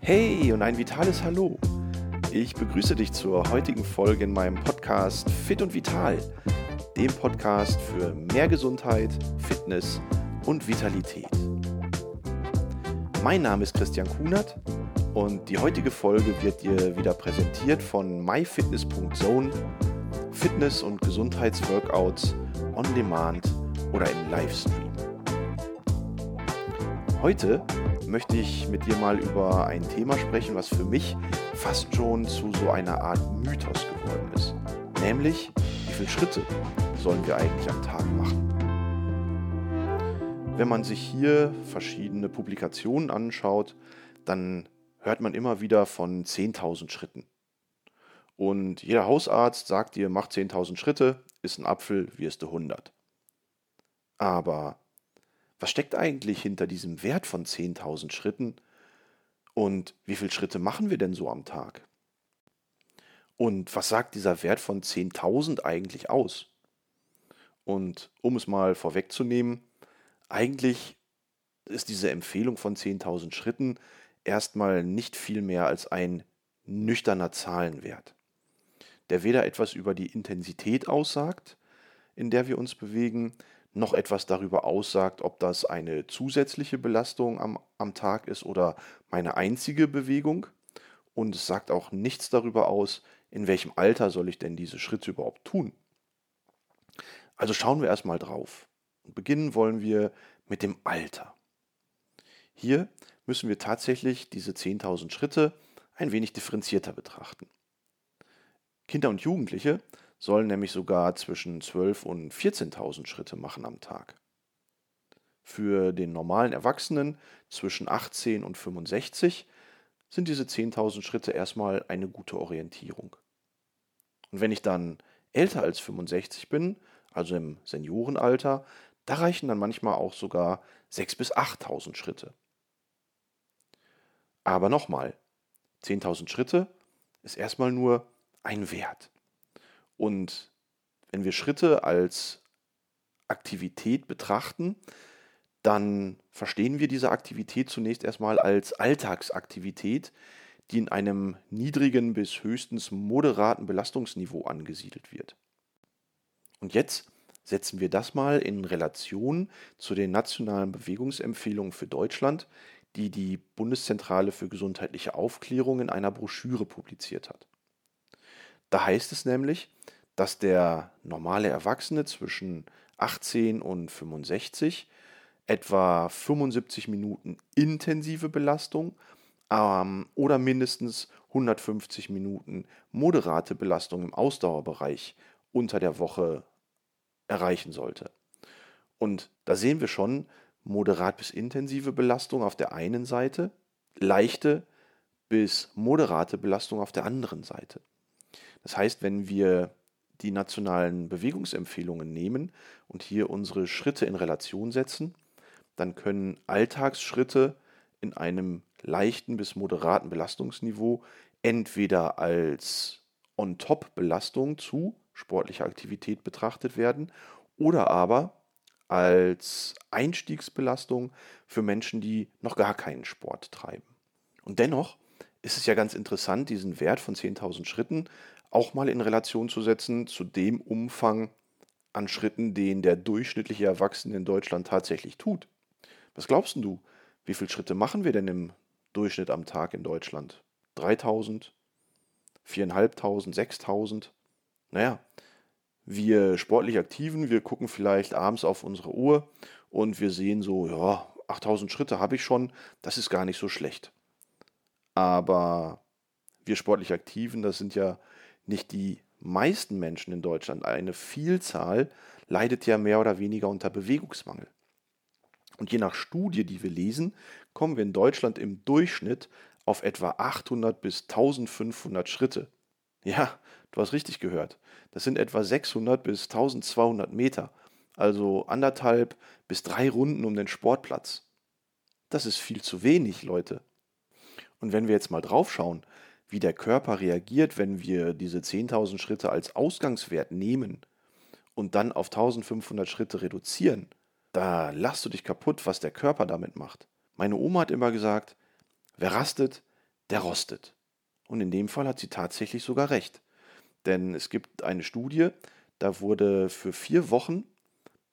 Hey und ein vitales Hallo. Ich begrüße dich zur heutigen Folge in meinem Podcast Fit und Vital, dem Podcast für mehr Gesundheit, Fitness und Vitalität. Mein Name ist Christian Kunert und die heutige Folge wird dir wieder präsentiert von myfitness.zone, Fitness- und Gesundheitsworkouts on Demand oder im Livestream. Heute möchte ich mit dir mal über ein Thema sprechen, was für mich fast schon zu so einer Art Mythos geworden ist. Nämlich, wie viele Schritte sollen wir eigentlich am Tag machen? Wenn man sich hier verschiedene Publikationen anschaut, dann hört man immer wieder von 10.000 Schritten. Und jeder Hausarzt sagt dir, mach 10.000 Schritte, ist ein Apfel, wirst du 100. Aber was steckt eigentlich hinter diesem Wert von 10.000 Schritten und wie viele Schritte machen wir denn so am Tag? Und was sagt dieser Wert von 10.000 eigentlich aus? Und um es mal vorwegzunehmen, eigentlich ist diese Empfehlung von 10.000 Schritten erstmal nicht viel mehr als ein nüchterner Zahlenwert, der weder etwas über die Intensität aussagt, in der wir uns bewegen, noch etwas darüber aussagt, ob das eine zusätzliche Belastung am, am Tag ist oder meine einzige Bewegung. Und es sagt auch nichts darüber aus, in welchem Alter soll ich denn diese Schritte überhaupt tun. Also schauen wir erstmal drauf. Beginnen wollen wir mit dem Alter. Hier müssen wir tatsächlich diese 10.000 Schritte ein wenig differenzierter betrachten. Kinder und Jugendliche sollen nämlich sogar zwischen 12.000 und 14.000 Schritte machen am Tag. Für den normalen Erwachsenen zwischen 18 und 65 sind diese 10.000 Schritte erstmal eine gute Orientierung. Und wenn ich dann älter als 65 bin, also im Seniorenalter, da reichen dann manchmal auch sogar 6.000 bis 8.000 Schritte. Aber nochmal, 10.000 Schritte ist erstmal nur ein Wert. Und wenn wir Schritte als Aktivität betrachten, dann verstehen wir diese Aktivität zunächst erstmal als Alltagsaktivität, die in einem niedrigen bis höchstens moderaten Belastungsniveau angesiedelt wird. Und jetzt setzen wir das mal in Relation zu den nationalen Bewegungsempfehlungen für Deutschland, die die Bundeszentrale für gesundheitliche Aufklärung in einer Broschüre publiziert hat. Da heißt es nämlich, dass der normale Erwachsene zwischen 18 und 65 etwa 75 Minuten intensive Belastung ähm, oder mindestens 150 Minuten moderate Belastung im Ausdauerbereich unter der Woche erreichen sollte. Und da sehen wir schon moderat bis intensive Belastung auf der einen Seite, leichte bis moderate Belastung auf der anderen Seite. Das heißt, wenn wir die nationalen Bewegungsempfehlungen nehmen und hier unsere Schritte in Relation setzen, dann können Alltagsschritte in einem leichten bis moderaten Belastungsniveau entweder als On-Top-Belastung zu sportlicher Aktivität betrachtet werden oder aber als Einstiegsbelastung für Menschen, die noch gar keinen Sport treiben. Und dennoch ist es ja ganz interessant, diesen Wert von 10.000 Schritten auch mal in Relation zu setzen zu dem Umfang an Schritten, den der durchschnittliche Erwachsene in Deutschland tatsächlich tut. Was glaubst du? Wie viele Schritte machen wir denn im Durchschnitt am Tag in Deutschland? 3000? 4500? 6000? Naja, wir sportlich Aktiven, wir gucken vielleicht abends auf unsere Uhr und wir sehen so, ja, 8000 Schritte habe ich schon, das ist gar nicht so schlecht. Aber wir sportlich Aktiven, das sind ja nicht die meisten Menschen in Deutschland, eine Vielzahl leidet ja mehr oder weniger unter Bewegungsmangel. Und je nach Studie, die wir lesen, kommen wir in Deutschland im Durchschnitt auf etwa 800 bis 1500 Schritte. Ja, du hast richtig gehört. Das sind etwa 600 bis 1200 Meter, also anderthalb bis drei Runden um den Sportplatz. Das ist viel zu wenig, Leute. Und wenn wir jetzt mal draufschauen, wie der Körper reagiert, wenn wir diese 10.000 Schritte als Ausgangswert nehmen und dann auf 1500 Schritte reduzieren, da lachst du dich kaputt, was der Körper damit macht. Meine Oma hat immer gesagt, wer rastet, der rostet. Und in dem Fall hat sie tatsächlich sogar recht. Denn es gibt eine Studie, da wurde für vier Wochen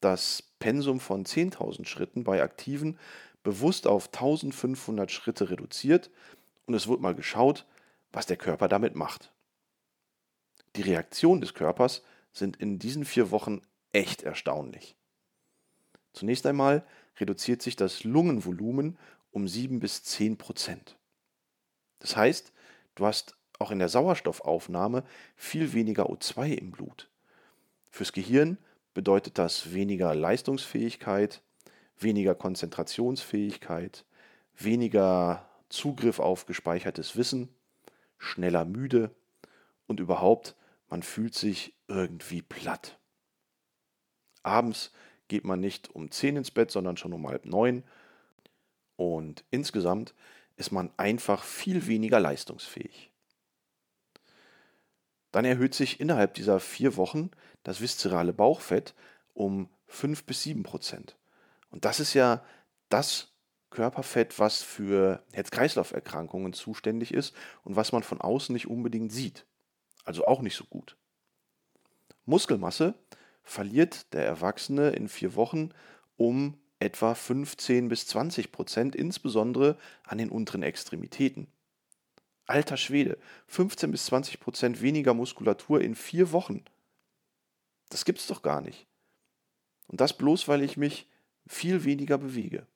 das Pensum von 10.000 Schritten bei Aktiven bewusst auf 1500 Schritte reduziert und es wurde mal geschaut, was der Körper damit macht. Die Reaktionen des Körpers sind in diesen vier Wochen echt erstaunlich. Zunächst einmal reduziert sich das Lungenvolumen um 7 bis 10 Prozent. Das heißt, du hast auch in der Sauerstoffaufnahme viel weniger O2 im Blut. Fürs Gehirn bedeutet das weniger Leistungsfähigkeit, weniger Konzentrationsfähigkeit, weniger Zugriff auf gespeichertes Wissen, schneller müde und überhaupt, man fühlt sich irgendwie platt. Abends geht man nicht um 10 ins Bett, sondern schon um halb neun. Und insgesamt ist man einfach viel weniger leistungsfähig. Dann erhöht sich innerhalb dieser vier Wochen das viszerale Bauchfett um 5 bis 7 Prozent. Und das ist ja das Körperfett, was für Herz-Kreislauf-Erkrankungen zuständig ist und was man von außen nicht unbedingt sieht. Also auch nicht so gut. Muskelmasse verliert der Erwachsene in vier Wochen um etwa 15 bis 20 Prozent, insbesondere an den unteren Extremitäten. Alter Schwede, 15 bis 20 Prozent weniger Muskulatur in vier Wochen. Das gibt's doch gar nicht. Und das bloß, weil ich mich viel weniger bewege.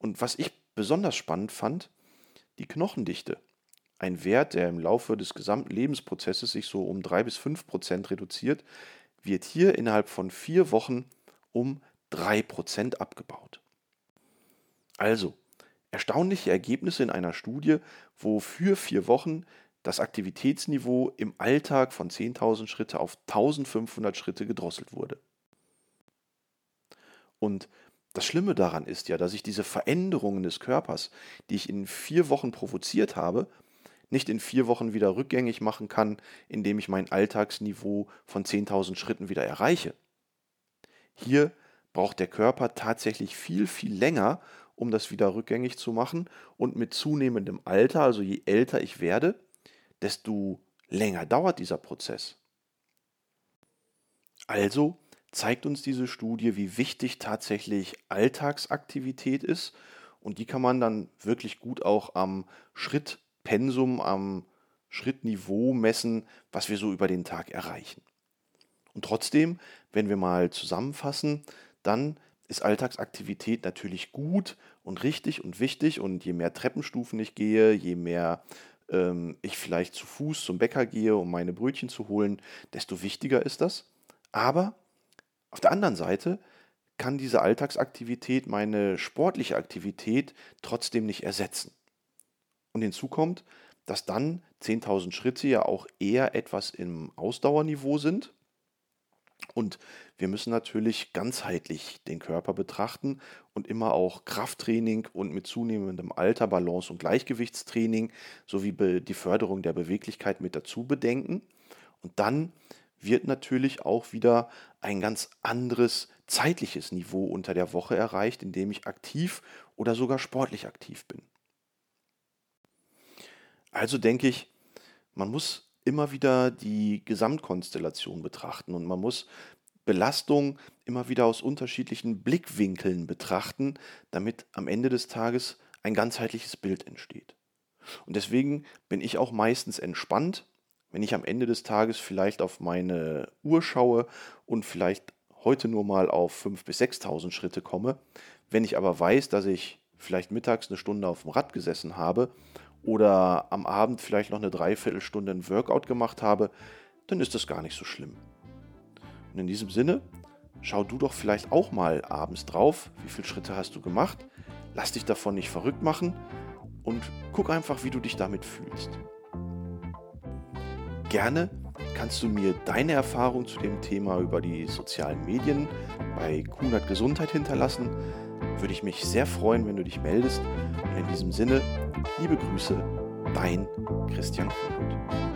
Und was ich besonders spannend fand, die Knochendichte. Ein Wert, der im Laufe des gesamten Lebensprozesses sich so um 3 bis 5 Prozent reduziert, wird hier innerhalb von vier Wochen um 3 Prozent abgebaut. Also, erstaunliche Ergebnisse in einer Studie, wo für vier Wochen das Aktivitätsniveau im Alltag von 10.000 Schritte auf 1.500 Schritte gedrosselt wurde. Und das Schlimme daran ist ja, dass ich diese Veränderungen des Körpers, die ich in vier Wochen provoziert habe, nicht in vier Wochen wieder rückgängig machen kann, indem ich mein Alltagsniveau von 10.000 Schritten wieder erreiche. Hier braucht der Körper tatsächlich viel, viel länger, um das wieder rückgängig zu machen. Und mit zunehmendem Alter, also je älter ich werde, desto länger dauert dieser Prozess. Also zeigt uns diese Studie, wie wichtig tatsächlich Alltagsaktivität ist. Und die kann man dann wirklich gut auch am Schrittpensum, am Schrittniveau messen, was wir so über den Tag erreichen. Und trotzdem, wenn wir mal zusammenfassen, dann ist Alltagsaktivität natürlich gut und richtig und wichtig. Und je mehr Treppenstufen ich gehe, je mehr ähm, ich vielleicht zu Fuß zum Bäcker gehe, um meine Brötchen zu holen, desto wichtiger ist das. Aber auf der anderen Seite kann diese Alltagsaktivität meine sportliche Aktivität trotzdem nicht ersetzen. Und hinzu kommt, dass dann 10.000 Schritte ja auch eher etwas im Ausdauerniveau sind. Und wir müssen natürlich ganzheitlich den Körper betrachten und immer auch Krafttraining und mit zunehmendem Alter Balance- und Gleichgewichtstraining sowie die Förderung der Beweglichkeit mit dazu bedenken. Und dann wird natürlich auch wieder ein ganz anderes zeitliches Niveau unter der Woche erreicht, in dem ich aktiv oder sogar sportlich aktiv bin. Also denke ich, man muss immer wieder die Gesamtkonstellation betrachten und man muss Belastung immer wieder aus unterschiedlichen Blickwinkeln betrachten, damit am Ende des Tages ein ganzheitliches Bild entsteht. Und deswegen bin ich auch meistens entspannt, wenn ich am Ende des Tages vielleicht auf meine Uhr schaue und vielleicht heute nur mal auf 5.000 bis 6.000 Schritte komme, wenn ich aber weiß, dass ich vielleicht mittags eine Stunde auf dem Rad gesessen habe oder am Abend vielleicht noch eine Dreiviertelstunde ein Workout gemacht habe, dann ist das gar nicht so schlimm. Und in diesem Sinne, schau du doch vielleicht auch mal abends drauf, wie viele Schritte hast du gemacht, lass dich davon nicht verrückt machen und guck einfach, wie du dich damit fühlst. Gerne kannst du mir deine Erfahrung zu dem Thema über die sozialen Medien bei Kunert Gesundheit hinterlassen. Würde ich mich sehr freuen, wenn du dich meldest. Und in diesem Sinne, liebe Grüße, dein Christian Kunert.